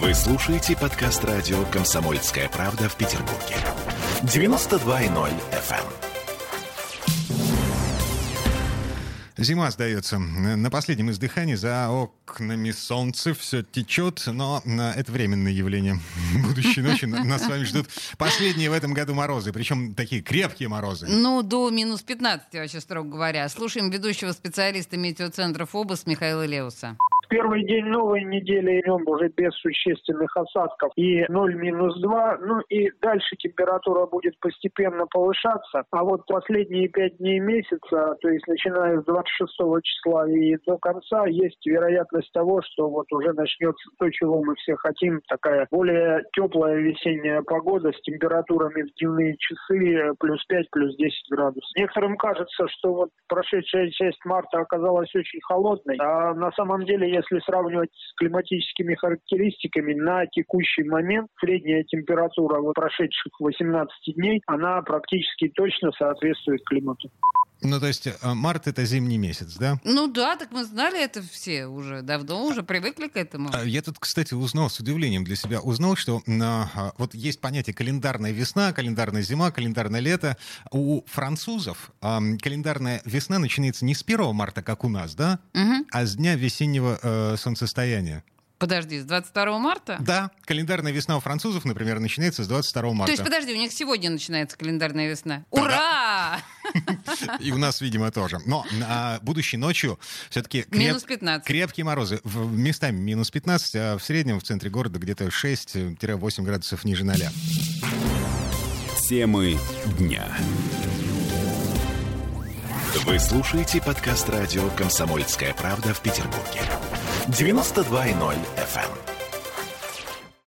Вы слушаете подкаст радио «Комсомольская правда» в Петербурге. 92.0 FM. Зима сдается. На последнем издыхании за окнами солнце все течет, но э, это временное явление. Будущей ночи нас с вами ждут последние в этом году морозы, причем такие крепкие морозы. Ну, до минус 15, вообще, строго говоря. Слушаем ведущего специалиста метеоцентра ФОБОС Михаила Леуса первый день новой недели идем уже без существенных осадков и 0 минус 2. Ну и дальше температура будет постепенно повышаться. А вот последние пять дней месяца, то есть начиная с 26 числа и до конца, есть вероятность того, что вот уже начнется то, чего мы все хотим, такая более теплая весенняя погода с температурами в дневные часы плюс 5, плюс 10 градусов. Некоторым кажется, что вот прошедшая часть марта оказалась очень холодной, а на самом деле, если сравнивать с климатическими характеристиками, на текущий момент средняя температура прошедших 18 дней, она практически точно соответствует климату. Ну, то есть э, март это зимний месяц, да? Ну да, так мы знали это все уже давно, уже привыкли к этому. А, я тут, кстати, узнал с удивлением для себя, узнал, что на, а, вот есть понятие календарная весна, календарная зима, календарное лето. У французов а, календарная весна начинается не с 1 марта, как у нас, да, угу. а с дня весеннего э, солнцестояния. Подожди, с 22 марта? Да, календарная весна у французов, например, начинается с 22 марта. То есть, подожди, у них сегодня начинается календарная весна. Ура! И у нас, видимо, тоже. Но а, будущей ночью все-таки креп... 15. крепкие морозы. В, местами минус 15, а в среднем в центре города где-то 6-8 градусов ниже ноля. Темы дня. Вы слушаете подкаст радио «Комсомольская правда» в Петербурге. 92.0 FM.